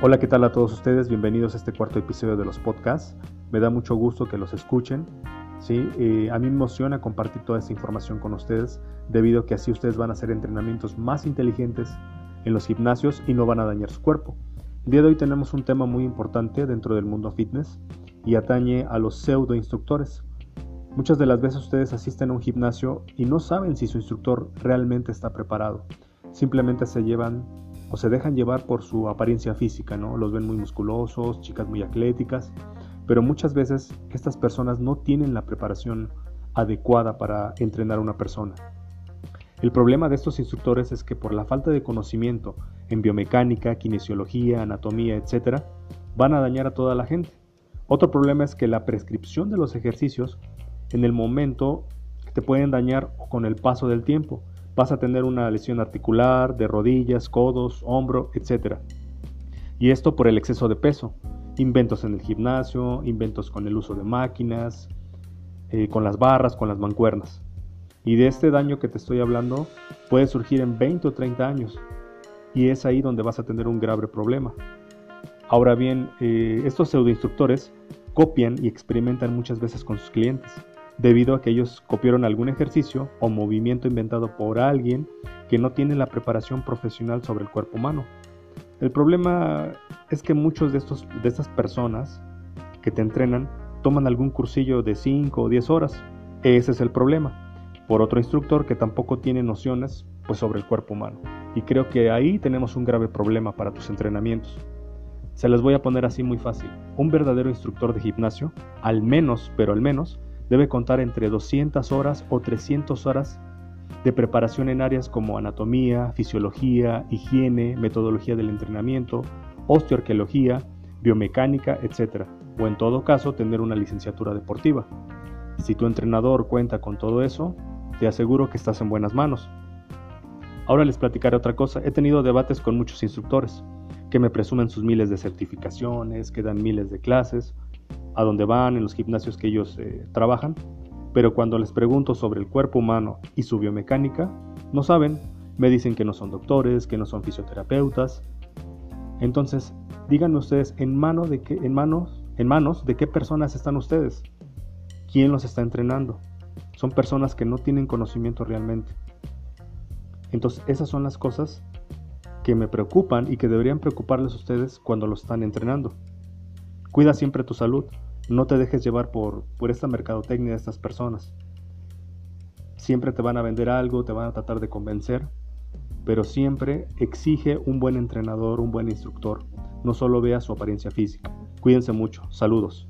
Hola, ¿qué tal a todos ustedes? Bienvenidos a este cuarto episodio de los podcasts. Me da mucho gusto que los escuchen. ¿sí? Eh, a mí me emociona compartir toda esta información con ustedes, debido a que así ustedes van a hacer entrenamientos más inteligentes en los gimnasios y no van a dañar su cuerpo. El día de hoy tenemos un tema muy importante dentro del mundo fitness y atañe a los pseudo instructores. Muchas de las veces ustedes asisten a un gimnasio y no saben si su instructor realmente está preparado. Simplemente se llevan o se dejan llevar por su apariencia física, ¿no? Los ven muy musculosos, chicas muy atléticas, pero muchas veces estas personas no tienen la preparación adecuada para entrenar a una persona. El problema de estos instructores es que por la falta de conocimiento en biomecánica, kinesiología, anatomía, etc., van a dañar a toda la gente. Otro problema es que la prescripción de los ejercicios en el momento te pueden dañar con el paso del tiempo vas a tener una lesión articular, de rodillas, codos, hombro, etc. Y esto por el exceso de peso. Inventos en el gimnasio, inventos con el uso de máquinas, eh, con las barras, con las mancuernas. Y de este daño que te estoy hablando puede surgir en 20 o 30 años. Y es ahí donde vas a tener un grave problema. Ahora bien, eh, estos pseudoinstructores copian y experimentan muchas veces con sus clientes debido a que ellos copiaron algún ejercicio o movimiento inventado por alguien que no tiene la preparación profesional sobre el cuerpo humano. El problema es que muchos de, estos, de estas personas que te entrenan toman algún cursillo de 5 o 10 horas. Ese es el problema. Por otro instructor que tampoco tiene nociones pues, sobre el cuerpo humano. Y creo que ahí tenemos un grave problema para tus entrenamientos. Se les voy a poner así muy fácil. Un verdadero instructor de gimnasio, al menos, pero al menos, debe contar entre 200 horas o 300 horas de preparación en áreas como anatomía, fisiología, higiene, metodología del entrenamiento, osteoarqueología, biomecánica, etc. O en todo caso tener una licenciatura deportiva. Si tu entrenador cuenta con todo eso, te aseguro que estás en buenas manos. Ahora les platicaré otra cosa. He tenido debates con muchos instructores que me presumen sus miles de certificaciones, que dan miles de clases, a donde van, en los gimnasios que ellos eh, trabajan, pero cuando les pregunto sobre el cuerpo humano y su biomecánica, no saben, me dicen que no son doctores, que no son fisioterapeutas. Entonces, díganme ustedes en, mano de qué, en, manos, en manos de qué personas están ustedes, quién los está entrenando. Son personas que no tienen conocimiento realmente. Entonces, esas son las cosas que me preocupan y que deberían preocuparles a ustedes cuando los están entrenando. Cuida siempre tu salud. No te dejes llevar por, por esta mercadotecnia de estas personas. Siempre te van a vender algo, te van a tratar de convencer, pero siempre exige un buen entrenador, un buen instructor. No solo vea su apariencia física. Cuídense mucho. Saludos.